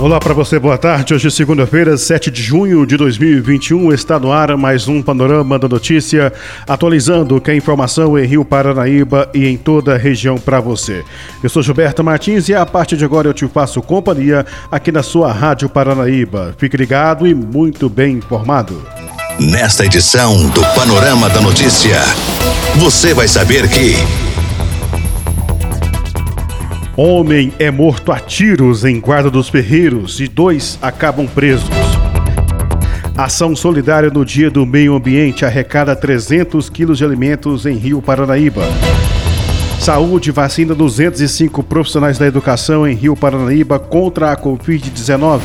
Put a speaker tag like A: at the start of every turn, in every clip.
A: Olá para você, boa tarde. Hoje, segunda-feira, 7 de junho de 2021, está no ar mais um Panorama da Notícia, atualizando que a informação em Rio Paranaíba e em toda a região para você. Eu sou Gilberto Martins e a partir de agora eu te faço companhia aqui na sua Rádio Paranaíba. Fique ligado e muito bem informado.
B: Nesta edição do Panorama da Notícia, você vai saber que.
A: Homem é morto a tiros em Guarda dos Ferreiros e dois acabam presos. Ação solidária no Dia do Meio Ambiente arrecada 300 quilos de alimentos em Rio Paranaíba. Saúde vacina 205 profissionais da educação em Rio Paranaíba contra a Covid-19.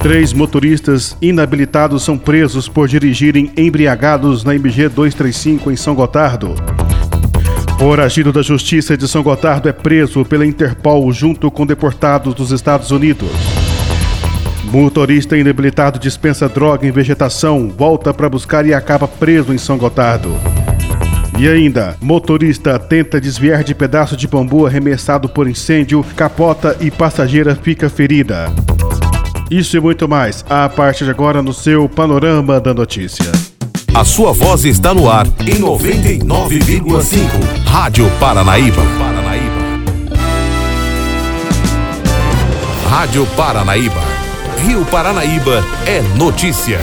A: Três motoristas inabilitados são presos por dirigirem embriagados na MG 235 em São Gotardo. Foragido da Justiça de São Gotardo é preso pela Interpol junto com deportados dos Estados Unidos. Motorista inabilitado dispensa droga em vegetação, volta para buscar e acaba preso em São Gotardo. E ainda, motorista tenta desviar de pedaço de bambu arremessado por incêndio, capota e passageira fica ferida. Isso e muito mais, a partir de agora no seu Panorama da Notícia.
B: A sua voz está no ar em 99,5. Rádio Paranaíba. Rádio Paranaíba. Rio Paranaíba é notícia.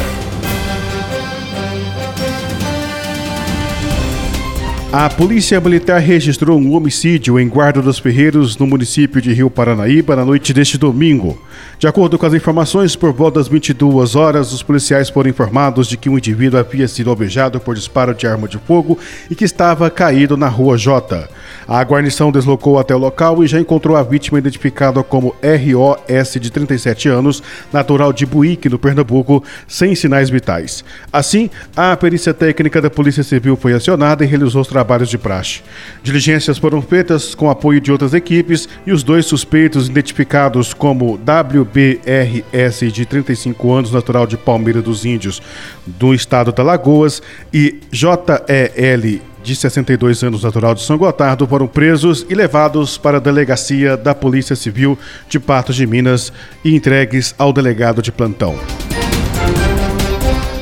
A: A Polícia Militar registrou um homicídio em Guarda dos Ferreiros, no município de Rio Paranaíba, na noite deste domingo. De acordo com as informações, por volta das 22 horas, os policiais foram informados de que um indivíduo havia sido alvejado por disparo de arma de fogo e que estava caído na rua J. A guarnição deslocou até o local e já encontrou a vítima identificada como ROS, de 37 anos, natural de Buíque, no Pernambuco, sem sinais vitais. Assim, a perícia técnica da Polícia Civil foi acionada e realizou os trabalhos de praxe. Diligências foram feitas com apoio de outras equipes e os dois suspeitos identificados como WBRS, de 35 anos, natural de Palmeira dos Índios, do estado da Lagoas, e JEL de 62 anos, natural de São Gotardo, foram presos e levados para a delegacia da Polícia Civil de Patos de Minas e entregues ao delegado de plantão.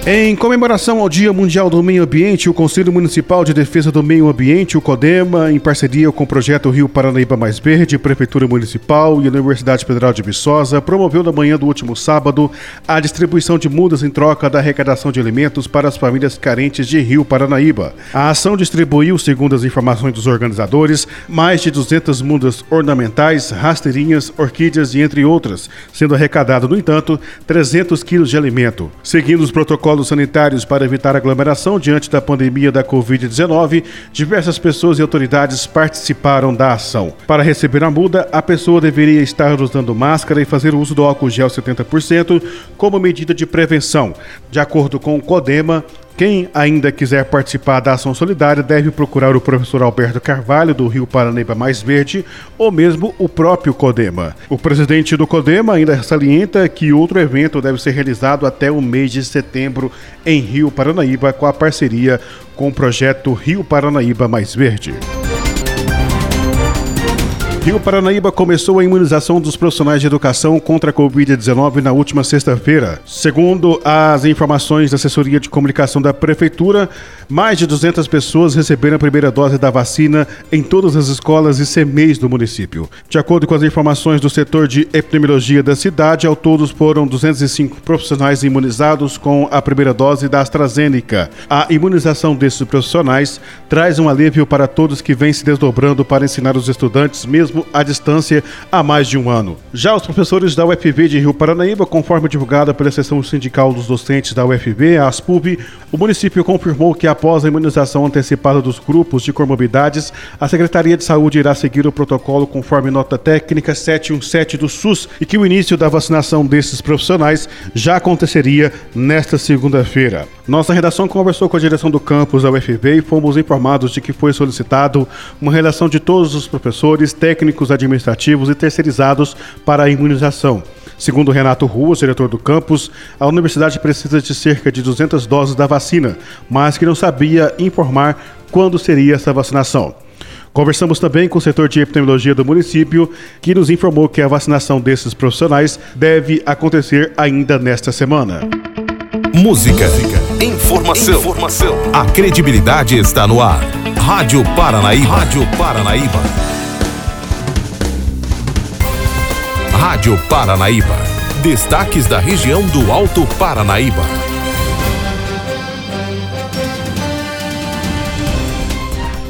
A: Em comemoração ao Dia Mundial do Meio Ambiente, o Conselho Municipal de Defesa do Meio Ambiente, o CODEMA, em parceria com o projeto Rio Paranaíba Mais Verde, Prefeitura Municipal e a Universidade Federal de Viçosa, promoveu na manhã do último sábado a distribuição de mudas em troca da arrecadação de alimentos para as famílias carentes de Rio Paranaíba. A ação distribuiu, segundo as informações dos organizadores, mais de 200 mudas ornamentais, rasteirinhas, orquídeas e entre outras, sendo arrecadado, no entanto, 300 quilos de alimento. Seguindo os protocolos protocolos sanitários para evitar aglomeração diante da pandemia da Covid-19, diversas pessoas e autoridades participaram da ação. Para receber a muda, a pessoa deveria estar usando máscara e fazer uso do álcool gel 70% como medida de prevenção. De acordo com o CODEMA, quem ainda quiser participar da ação solidária deve procurar o professor Alberto Carvalho, do Rio Paranaíba Mais Verde, ou mesmo o próprio Codema. O presidente do Codema ainda salienta que outro evento deve ser realizado até o mês de setembro em Rio Paranaíba, com a parceria com o projeto Rio Paranaíba Mais Verde. Rio Paranaíba começou a imunização dos profissionais de educação contra a Covid-19 na última sexta-feira. Segundo as informações da assessoria de comunicação da Prefeitura, mais de 200 pessoas receberam a primeira dose da vacina em todas as escolas e CMEs do município. De acordo com as informações do setor de epidemiologia da cidade, ao todos foram 205 profissionais imunizados com a primeira dose da AstraZeneca. A imunização desses profissionais traz um alívio para todos que vêm se desdobrando para ensinar os estudantes, mesmo à distância há mais de um ano. Já os professores da UFV de Rio Paranaíba, conforme divulgada pela seção sindical dos docentes da UFV, a ASPUB, o município confirmou que após a imunização antecipada dos grupos de comorbidades, a Secretaria de Saúde irá seguir o protocolo conforme nota técnica 717 do SUS e que o início da vacinação desses profissionais já aconteceria nesta segunda-feira. Nossa redação conversou com a direção do campus da UFV e fomos informados de que foi solicitado uma relação de todos os professores, técnicos técnicos administrativos e terceirizados para a imunização. Segundo Renato Ruas, diretor do campus, a universidade precisa de cerca de 200 doses da vacina, mas que não sabia informar quando seria essa vacinação. Conversamos também com o setor de epidemiologia do município, que nos informou que a vacinação desses profissionais deve acontecer ainda nesta semana.
C: Música, informação, informação. A credibilidade está no ar. Rádio Paranaíba. Rádio Paranaíba. Rádio Paranaíba. Destaques da região do Alto Paranaíba.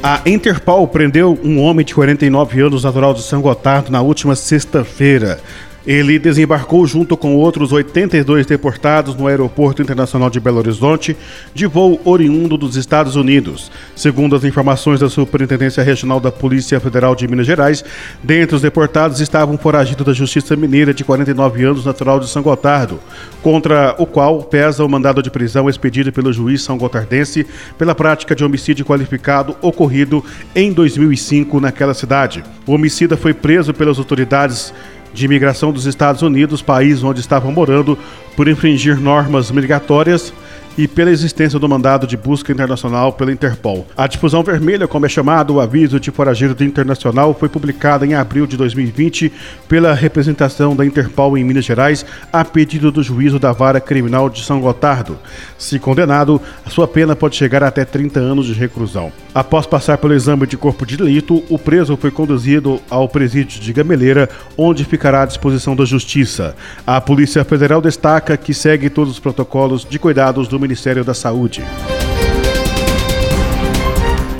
A: A Interpol prendeu um homem de 49 anos, natural de São Gotardo, na última sexta-feira. Ele desembarcou junto com outros 82 deportados no Aeroporto Internacional de Belo Horizonte, de voo oriundo dos Estados Unidos. Segundo as informações da Superintendência Regional da Polícia Federal de Minas Gerais, dentre os deportados estava um foragido da Justiça Mineira de 49 anos, natural de São Gotardo, contra o qual pesa o mandado de prisão expedido pelo juiz São Gotardense pela prática de homicídio qualificado ocorrido em 2005 naquela cidade. O homicida foi preso pelas autoridades de imigração dos Estados Unidos, país onde estavam morando, por infringir normas migratórias e pela existência do mandado de busca internacional pela Interpol. A difusão vermelha, como é chamado o aviso de foragido internacional, foi publicada em abril de 2020 pela representação da Interpol em Minas Gerais, a pedido do juízo da Vara Criminal de São Gotardo. Se condenado, a sua pena pode chegar até 30 anos de reclusão. Após passar pelo exame de corpo de delito, o preso foi conduzido ao presídio de Gameleira, onde ficará à disposição da Justiça. A Polícia Federal destaca que segue todos os protocolos de cuidados do Ministério da Saúde.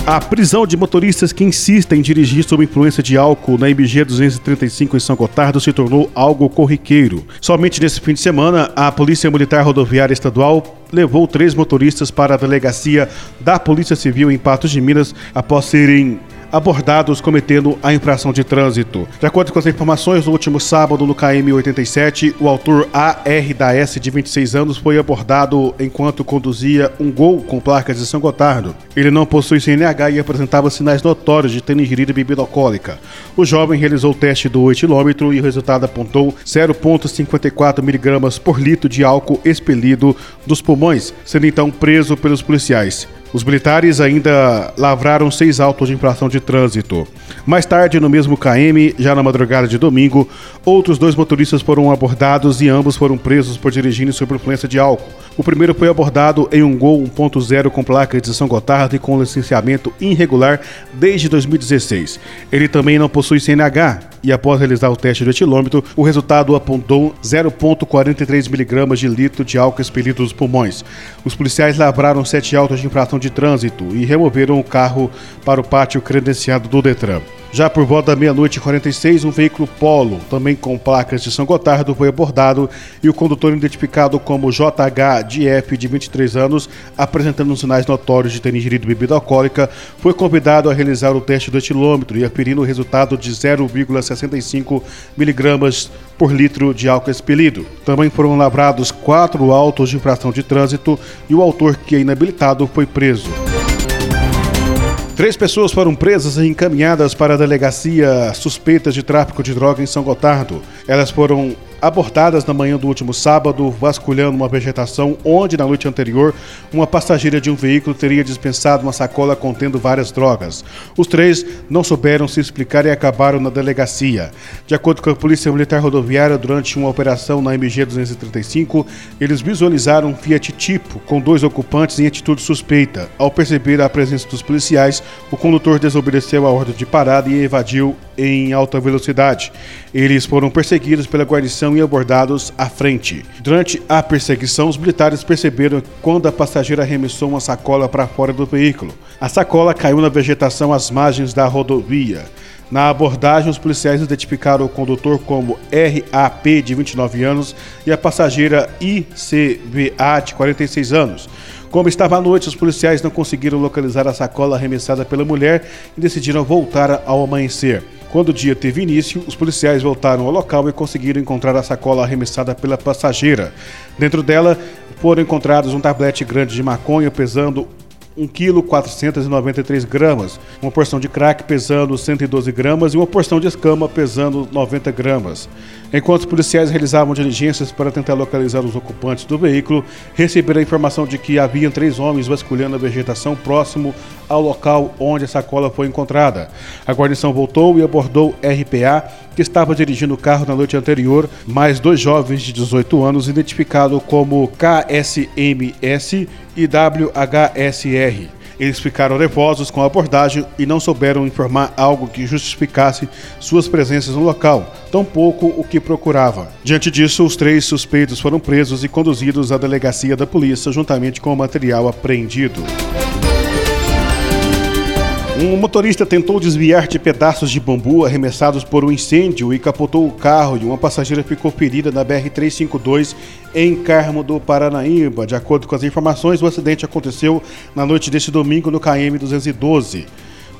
A: A prisão de motoristas que insistem em dirigir sob influência de álcool na MG 235 em São Gotardo se tornou algo corriqueiro. Somente nesse fim de semana, a Polícia Militar Rodoviária Estadual levou três motoristas para a delegacia da Polícia Civil em Patos de Minas após serem abordados cometendo a infração de trânsito. De acordo com as informações, no último sábado, no KM 87, o autor AR da S, de 26 anos, foi abordado enquanto conduzia um gol com placas de São Gotardo. Ele não possui CNH e apresentava sinais notórios de ter ingerido bebida alcoólica. O jovem realizou o teste do etilômetro e o resultado apontou 0,54 miligramas por litro de álcool expelido dos pulmões, sendo então preso pelos policiais. Os militares ainda lavraram seis autos de infração de trânsito. Mais tarde, no mesmo KM, já na madrugada de domingo, outros dois motoristas foram abordados e ambos foram presos por dirigirem sob influência de álcool. O primeiro foi abordado em um Gol 1.0 com placa de São Gotardo e com licenciamento irregular desde 2016. Ele também não possui CNH e após realizar o teste do etilômetro, o resultado apontou 0,43 miligramas de litro de álcool expelido dos pulmões. Os policiais lavraram sete autos de infração de trânsito e removeram o carro para o pátio credenciado do Detran. Já por volta da meia-noite e 46, um veículo Polo, também com placas de São Gotardo, foi abordado e o condutor identificado como JHDF, de 23 anos, apresentando sinais notórios de ter ingerido bebida alcoólica, foi convidado a realizar o teste do etilômetro e aferindo o resultado de 0,65 miligramas por litro de álcool expelido. Também foram lavrados quatro autos de infração de trânsito e o autor, que é inabilitado, foi preso. Três pessoas foram presas e encaminhadas para a delegacia suspeitas de tráfico de droga em São Gotardo. Elas foram abordadas na manhã do último sábado, vasculhando uma vegetação onde, na noite anterior, uma passageira de um veículo teria dispensado uma sacola contendo várias drogas. Os três não souberam se explicar e acabaram na delegacia. De acordo com a Polícia Militar Rodoviária, durante uma operação na MG 235, eles visualizaram um Fiat Tipo com dois ocupantes em atitude suspeita. Ao perceber a presença dos policiais, o condutor desobedeceu a ordem de parada e evadiu em alta velocidade. Eles foram perseguidos pela guarnição e abordados à frente. Durante a perseguição, os militares perceberam quando a passageira arremessou uma sacola para fora do veículo. A sacola caiu na vegetação às margens da rodovia. Na abordagem, os policiais identificaram o condutor como RAP, de 29 anos, e a passageira ICVA, de 46 anos. Como estava à noite, os policiais não conseguiram localizar a sacola arremessada pela mulher e decidiram voltar ao amanhecer. Quando o dia teve início, os policiais voltaram ao local e conseguiram encontrar a sacola arremessada pela passageira. Dentro dela foram encontrados um tablete grande de maconha pesando 1 kg 493 gramas, uma porção de crack pesando 112 gramas e uma porção de escama pesando 90 gramas. Enquanto policiais realizavam diligências para tentar localizar os ocupantes do veículo, receberam a informação de que haviam três homens vasculhando a vegetação próximo ao local onde a sacola foi encontrada. A guarnição voltou e abordou RPA, que estava dirigindo o carro na noite anterior, mais dois jovens de 18 anos identificados como KSMS e WHSR. Eles ficaram nervosos com a abordagem e não souberam informar algo que justificasse suas presenças no local, tampouco o que procurava. Diante disso, os três suspeitos foram presos e conduzidos à delegacia da polícia juntamente com o material apreendido. Um motorista tentou desviar de pedaços de bambu arremessados por um incêndio e capotou o carro e uma passageira ficou ferida na BR-352 em Carmo do Paranaíba. De acordo com as informações, o acidente aconteceu na noite deste domingo no KM-212.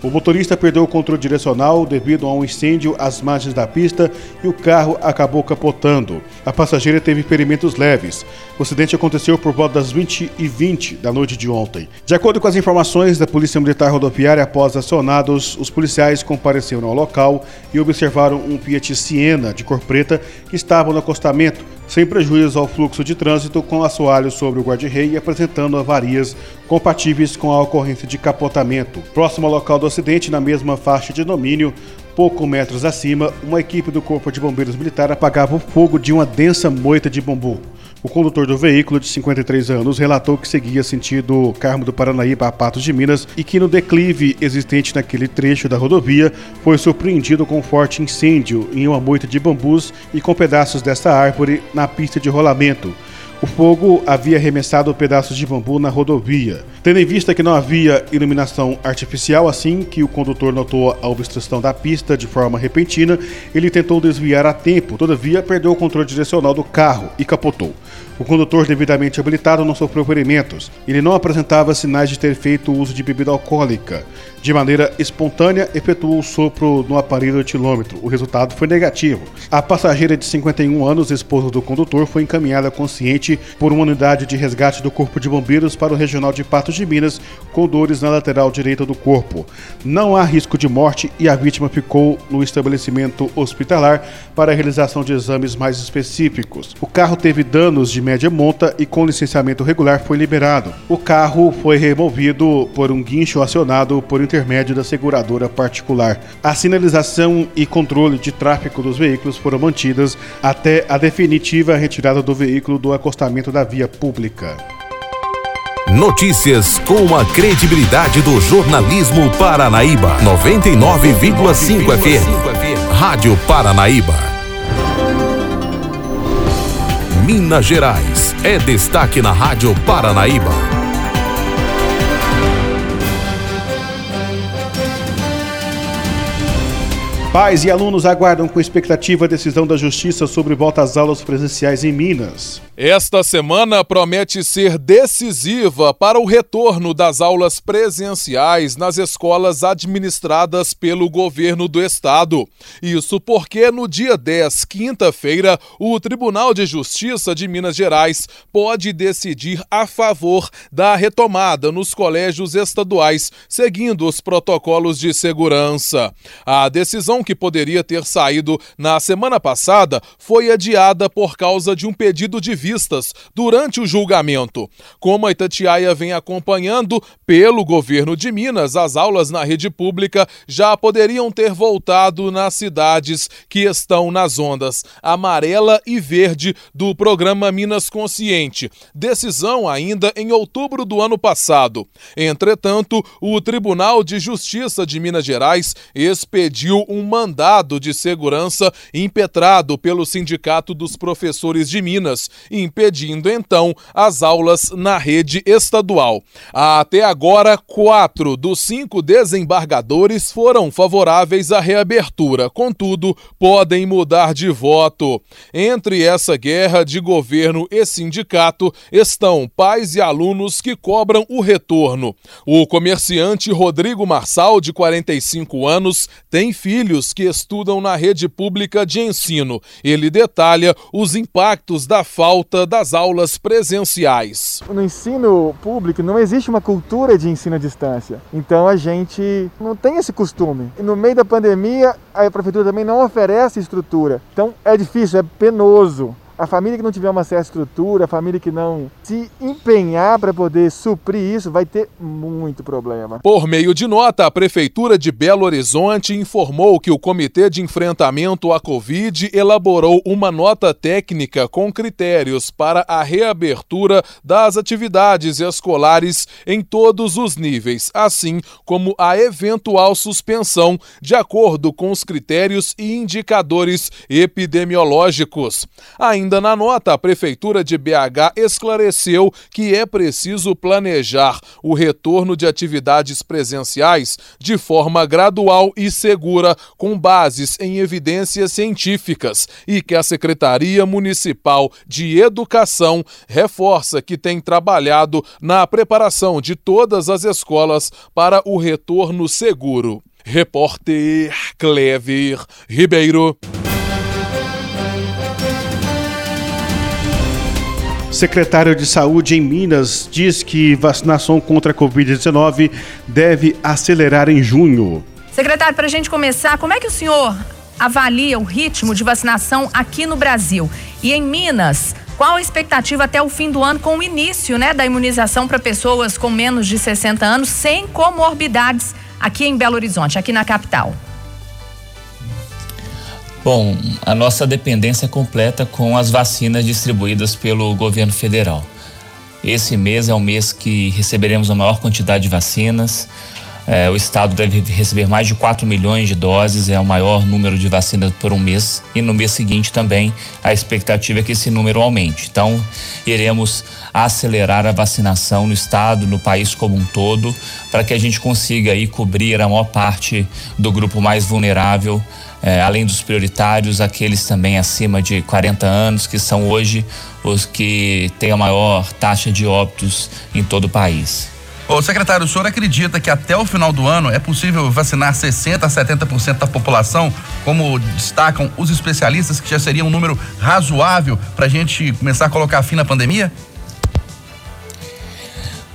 A: O motorista perdeu o controle direcional devido a um incêndio às margens da pista e o carro acabou capotando. A passageira teve ferimentos leves. O acidente aconteceu por volta das 20 e 20 da noite de ontem. De acordo com as informações da Polícia Militar Rodoviária, após acionados, os policiais compareceram ao local e observaram um Fiat Siena de cor preta que estava no acostamento sem prejuízo ao fluxo de trânsito, com assoalho sobre o guarda-rei e apresentando avarias compatíveis com a ocorrência de capotamento. Próximo ao local do acidente, na mesma faixa de domínio, pouco metros acima, uma equipe do Corpo de Bombeiros Militar apagava o fogo de uma densa moita de bambu. O condutor do veículo, de 53 anos, relatou que seguia sentido Carmo do Paranaíba a Patos de Minas e que no declive existente naquele trecho da rodovia foi surpreendido com um forte incêndio em uma moita de bambus e com pedaços dessa árvore na pista de rolamento. O fogo havia arremessado pedaços de bambu na rodovia. Tendo em vista que não havia iluminação artificial, assim que o condutor notou a obstrução da pista de forma repentina, ele tentou desviar a tempo, todavia perdeu o controle direcional do carro e capotou. O condutor devidamente habilitado não sofreu ferimentos. Ele não apresentava sinais de ter feito uso de bebida alcoólica. De maneira espontânea, efetuou o sopro no aparelho etilômetro. O resultado foi negativo. A passageira de 51 anos, esposa do condutor, foi encaminhada consciente por uma unidade de resgate do Corpo de Bombeiros para o Regional de Patos de Minas, com dores na lateral direita do corpo. Não há risco de morte e a vítima ficou no estabelecimento hospitalar para a realização de exames mais específicos. O carro teve danos de média monta e com licenciamento regular foi liberado. O carro foi removido por um guincho acionado por intermédio da seguradora particular. A sinalização e controle de tráfego dos veículos foram mantidas até a definitiva retirada do veículo do acostamento da via pública.
C: Notícias com a credibilidade do jornalismo Paranaíba. 99,5 FM. Rádio Paranaíba. Minas Gerais é destaque na Rádio Paranaíba.
A: Pais e alunos aguardam com expectativa a decisão da Justiça sobre volta às aulas presenciais em Minas.
D: Esta semana promete ser decisiva para o retorno das aulas presenciais nas escolas administradas pelo governo do estado. Isso porque no dia 10, quinta-feira, o Tribunal de Justiça de Minas Gerais pode decidir a favor da retomada nos colégios estaduais, seguindo os protocolos de segurança. A decisão que poderia ter saído na semana passada foi adiada por causa de um pedido de vistas durante o julgamento. Como a Itatiaia vem acompanhando pelo governo de Minas, as aulas na rede pública já poderiam ter voltado nas cidades que estão nas ondas amarela e verde do programa Minas Consciente. Decisão ainda em outubro do ano passado. Entretanto, o Tribunal de Justiça de Minas Gerais expediu um mandado de segurança impetrado pelo Sindicato dos Professores de Minas, impedindo então as aulas na rede estadual. Até agora, quatro dos cinco desembargadores foram favoráveis à reabertura, contudo, podem mudar de voto. Entre essa guerra de governo e sindicato estão pais e alunos que cobram o retorno. O comerciante Rodrigo Marçal, de 45 anos, tem filhos que estudam na rede pública de ensino. Ele detalha os impactos da falta volta das aulas presenciais.
E: No ensino público não existe uma cultura de ensino à distância. Então a gente não tem esse costume. E no meio da pandemia, a prefeitura também não oferece estrutura. Então é difícil, é penoso. A família que não tiver uma certa estrutura, a família que não se empenhar para poder suprir isso, vai ter muito problema.
D: Por meio de nota, a Prefeitura de Belo Horizonte informou que o Comitê de Enfrentamento à Covid elaborou uma nota técnica com critérios para a reabertura das atividades escolares em todos os níveis, assim como a eventual suspensão, de acordo com os critérios e indicadores epidemiológicos. Ainda Ainda na nota, a Prefeitura de BH esclareceu que é preciso planejar o retorno de atividades presenciais de forma gradual e segura, com bases em evidências científicas, e que a Secretaria Municipal de Educação reforça que tem trabalhado na preparação de todas as escolas para o retorno seguro. Repórter Clever Ribeiro.
A: Secretário de Saúde em Minas diz que vacinação contra a Covid-19 deve acelerar em junho.
F: Secretário, para a gente começar, como é que o senhor avalia o ritmo de vacinação aqui no Brasil? E em Minas, qual a expectativa até o fim do ano com o início né, da imunização para pessoas com menos de 60 anos sem comorbidades aqui em Belo Horizonte, aqui na capital?
G: Bom, a nossa dependência é completa com as vacinas distribuídas pelo governo federal. Esse mês é o mês que receberemos a maior quantidade de vacinas. É, o estado deve receber mais de 4 milhões de doses, é o maior número de vacinas por um mês. E no mês seguinte também a expectativa é que esse número aumente. Então, iremos acelerar a vacinação no estado, no país como um todo, para que a gente consiga aí cobrir a maior parte do grupo mais vulnerável é, além dos prioritários, aqueles também acima de 40 anos, que são hoje os que têm a maior taxa de óbitos em todo o país.
H: Ô, secretário, o senhor acredita que até o final do ano é possível vacinar 60% a 70% da população, como destacam os especialistas, que já seria um número razoável para a gente começar a colocar fim na pandemia?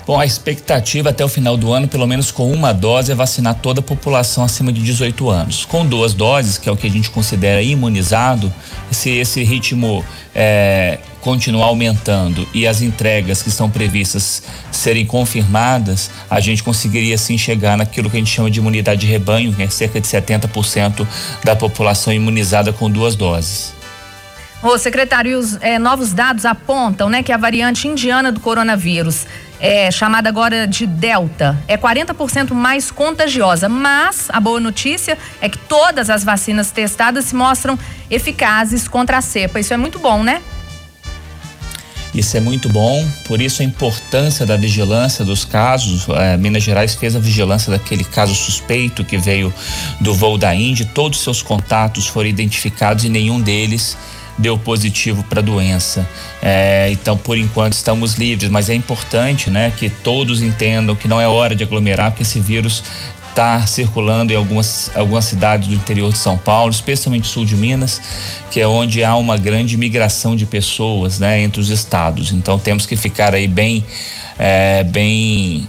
G: Bom, a expectativa até o final do ano, pelo menos com uma dose, é vacinar toda a população acima de 18 anos. Com duas doses, que é o que a gente considera imunizado, se esse ritmo é, continuar aumentando e as entregas que estão previstas serem confirmadas, a gente conseguiria sim chegar naquilo que a gente chama de imunidade de rebanho, que é cerca de 70% da população imunizada com duas doses.
F: Ô, secretário, os é, novos dados apontam né, que a variante indiana do coronavírus é, chamada agora de Delta, é 40% mais contagiosa. Mas a boa notícia é que todas as vacinas testadas se mostram eficazes contra a cepa. Isso é muito bom, né?
G: Isso é muito bom, por isso a importância da vigilância dos casos. É, Minas Gerais fez a vigilância daquele caso suspeito que veio do voo da Índia. Todos os seus contatos foram identificados e nenhum deles deu positivo para a doença. É, então, por enquanto, estamos livres, mas é importante né, que todos entendam que não é hora de aglomerar, porque esse vírus está circulando em algumas, algumas cidades do interior de São Paulo, especialmente sul de Minas, que é onde há uma grande migração de pessoas né, entre os estados. Então temos que ficar aí bem, é, bem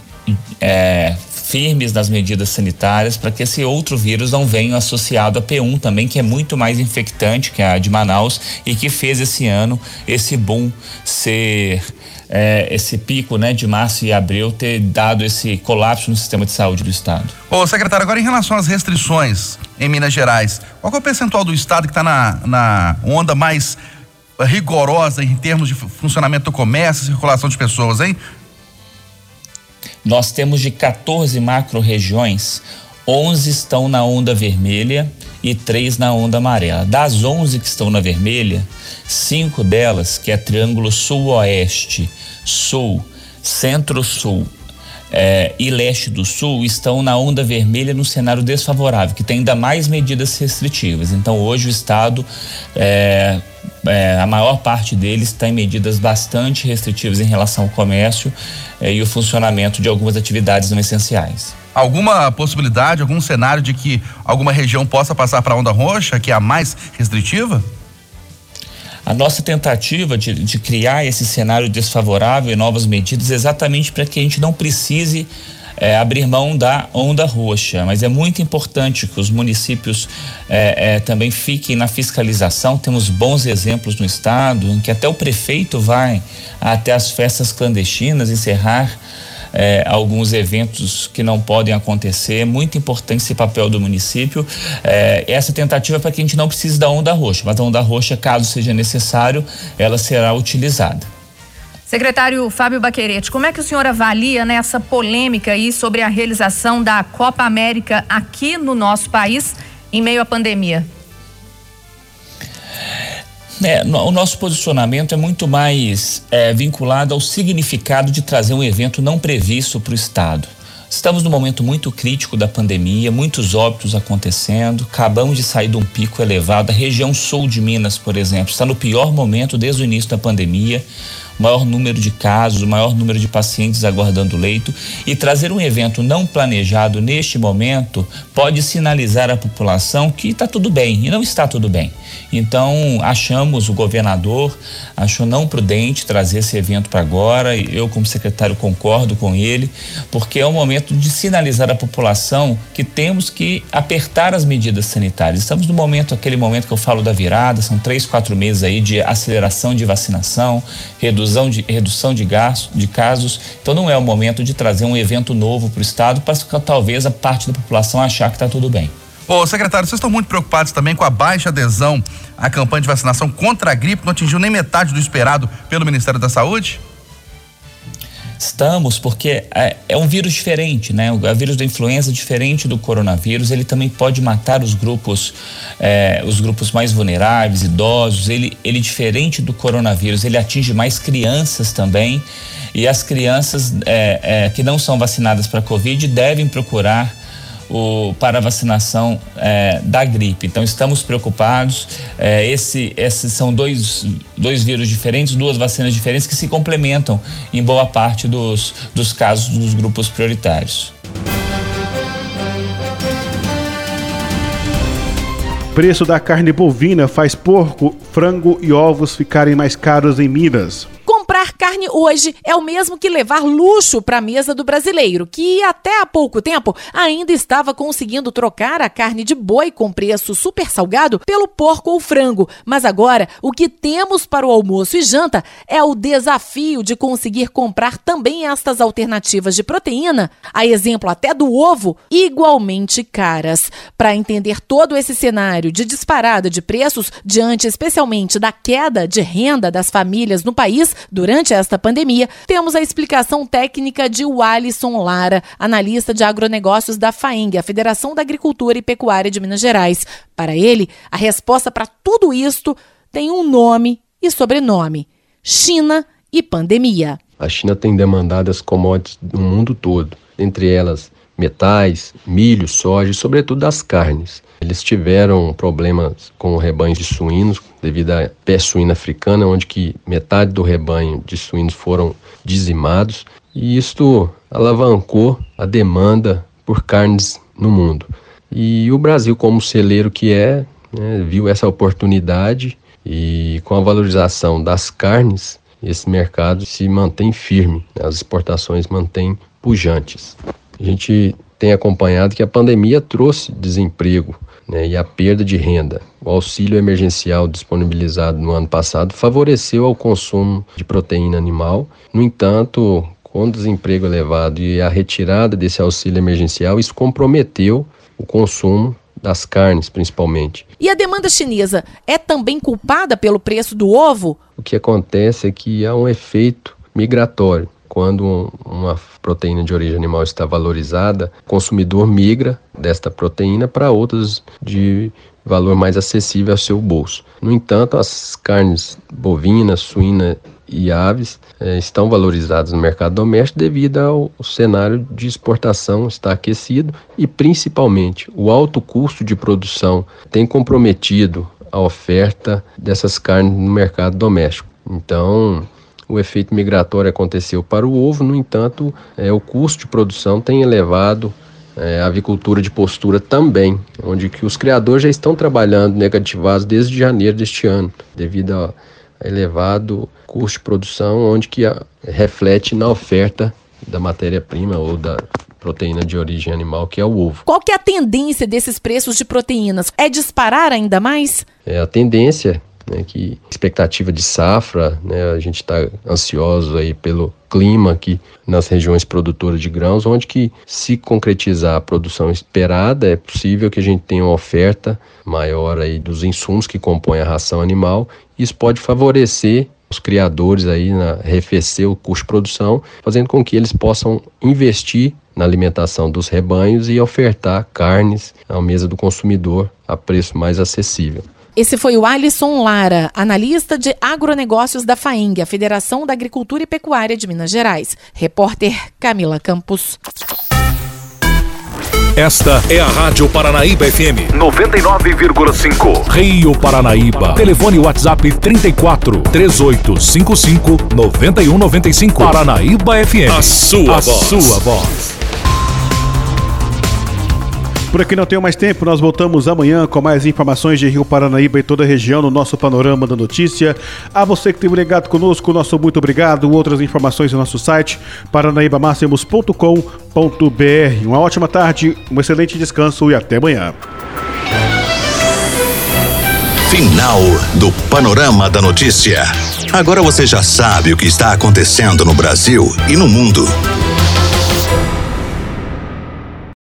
G: é, firmes nas medidas sanitárias para que esse outro vírus não venha associado a P1 também, que é muito mais infectante que a de Manaus e que fez esse ano esse boom ser é, esse pico né, de março e abril ter dado esse colapso no sistema de saúde do estado.
H: Ô secretário, agora em relação às restrições em Minas Gerais, qual é o percentual do estado que está na, na onda mais rigorosa em termos de funcionamento do comércio, circulação de pessoas, hein?
G: Nós temos de 14 macro-regiões, 11 estão na onda vermelha e 3 na onda amarela. Das 11 que estão na vermelha, cinco delas, que é Triângulo Sul-Oeste, Sul, Centro-Sul é, e Leste do Sul, estão na onda vermelha no cenário desfavorável, que tem ainda mais medidas restritivas. Então, hoje o Estado é, é, a maior parte deles está em medidas bastante restritivas em relação ao comércio é, e o funcionamento de algumas atividades não essenciais.
H: Alguma possibilidade, algum cenário de que alguma região possa passar para a onda roxa, que é a mais restritiva?
G: A nossa tentativa de, de criar esse cenário desfavorável e novas medidas é exatamente para que a gente não precise é, abrir mão da onda roxa, mas é muito importante que os municípios é, é, também fiquem na fiscalização. Temos bons exemplos no estado em que até o prefeito vai até as festas clandestinas encerrar é, alguns eventos que não podem acontecer. É muito importante esse papel do município. É, essa tentativa é para que a gente não precise da onda roxa, mas a onda roxa, caso seja necessário, ela será utilizada.
F: Secretário Fábio Baquerete, como é que o senhor avalia nessa né, polêmica aí sobre a realização da Copa América aqui no nosso país em meio à pandemia?
G: É, o nosso posicionamento é muito mais é, vinculado ao significado de trazer um evento não previsto para o Estado. Estamos num momento muito crítico da pandemia, muitos óbitos acontecendo, acabamos de sair de um pico elevado. A região sul de Minas, por exemplo, está no pior momento desde o início da pandemia maior número de casos, maior número de pacientes aguardando leito e trazer um evento não planejado neste momento pode sinalizar à população que está tudo bem e não está tudo bem. Então, achamos, o governador achou não prudente trazer esse evento para agora. Eu, como secretário, concordo com ele, porque é o momento de sinalizar à população que temos que apertar as medidas sanitárias. Estamos no momento, aquele momento que eu falo da virada, são três, quatro meses aí de aceleração de vacinação, redução de, redução de, gastos, de casos. Então, não é o momento de trazer um evento novo para o Estado para talvez a parte da população achar que está tudo bem.
H: Ô, secretário, vocês estão muito preocupados também com a baixa adesão à campanha de vacinação contra a gripe, não atingiu nem metade do esperado pelo Ministério da Saúde?
G: Estamos, porque é, é, um vírus diferente, né? O, o, vírus da influenza é diferente do coronavírus, ele também pode matar os grupos, é, os grupos mais vulneráveis, idosos. Ele, ele diferente do coronavírus, ele atinge mais crianças também. E as crianças é, é que não são vacinadas para Covid devem procurar o, para a vacinação é, da gripe. Então estamos preocupados. É, esse, esses são dois, dois vírus diferentes, duas vacinas diferentes que se complementam em boa parte dos, dos casos dos grupos prioritários.
A: Preço da carne bovina faz porco, frango e ovos ficarem mais caros em Minas.
I: Comprar carne hoje é o mesmo que levar luxo para a mesa do brasileiro, que até há pouco tempo ainda estava conseguindo trocar a carne de boi com preço super salgado pelo porco ou frango. Mas agora, o que temos para o almoço e janta é o desafio de conseguir comprar também estas alternativas de proteína, a exemplo até do ovo, igualmente caras. Para entender todo esse cenário de disparada de preços diante especialmente da queda de renda das famílias no país, Durante esta pandemia, temos a explicação técnica de Walisson Lara, analista de agronegócios da FAENG, a Federação da Agricultura e Pecuária de Minas Gerais. Para ele, a resposta para tudo isto tem um nome e sobrenome: China e pandemia.
J: A China tem demandado as commodities do mundo todo, entre elas metais, milho, soja e, sobretudo, as carnes. Eles tiveram problemas com rebanhos de suínos devido à peste suína africana, onde que metade do rebanho de suínos foram dizimados, e isto alavancou a demanda por carnes no mundo. E o Brasil, como celeiro que é, né, viu essa oportunidade e com a valorização das carnes, esse mercado se mantém firme, as exportações mantêm pujantes. A gente tem acompanhado que a pandemia trouxe desemprego né, e a perda de renda. O auxílio emergencial disponibilizado no ano passado favoreceu ao consumo de proteína animal. No entanto, com o desemprego elevado e a retirada desse auxílio emergencial, isso comprometeu o consumo das carnes, principalmente.
I: E a demanda chinesa é também culpada pelo preço do ovo?
J: O que acontece é que há um efeito migratório. Quando uma proteína de origem animal está valorizada, o consumidor migra desta proteína para outras de valor mais acessível ao seu bolso. No entanto, as carnes bovina, suína e aves eh, estão valorizadas no mercado doméstico devido ao, cenário de exportação estar aquecido e principalmente o alto custo de produção tem comprometido a oferta dessas carnes no mercado doméstico. Então, o efeito migratório aconteceu para o ovo, no entanto, é, o custo de produção tem elevado é, a avicultura de postura também, onde que os criadores já estão trabalhando negativados desde janeiro deste ano, devido elevado custo de produção, onde que a, reflete na oferta da matéria-prima ou da proteína de origem animal, que é o ovo.
I: Qual que é a tendência desses preços de proteínas? É disparar ainda mais?
J: É a tendência né, que expectativa de safra, né, a gente está ansioso aí pelo clima aqui nas regiões produtoras de grãos, onde que se concretizar a produção esperada, é possível que a gente tenha uma oferta maior aí dos insumos que compõem a ração animal. Isso pode favorecer os criadores aí na arrefecer o custo de produção, fazendo com que eles possam investir na alimentação dos rebanhos e ofertar carnes à mesa do consumidor a preço mais acessível.
I: Esse foi o Alisson Lara, analista de agronegócios da FAENG, a Federação da Agricultura e Pecuária de Minas Gerais. Repórter Camila Campos.
C: Esta é a Rádio Paranaíba FM 99,5. Rio Paranaíba. Telefone WhatsApp 34 3855 9195. Paranaíba FM. A sua a voz. Sua voz.
A: Por aqui não tenho mais tempo, nós voltamos amanhã com mais informações de Rio Paranaíba e toda a região no nosso Panorama da Notícia. A você que esteve ligado conosco, nosso muito obrigado. Outras informações no nosso site, paranaibamáximos.com.br. Uma ótima tarde, um excelente descanso e até amanhã.
B: Final do Panorama da Notícia. Agora você já sabe o que está acontecendo no Brasil e no mundo.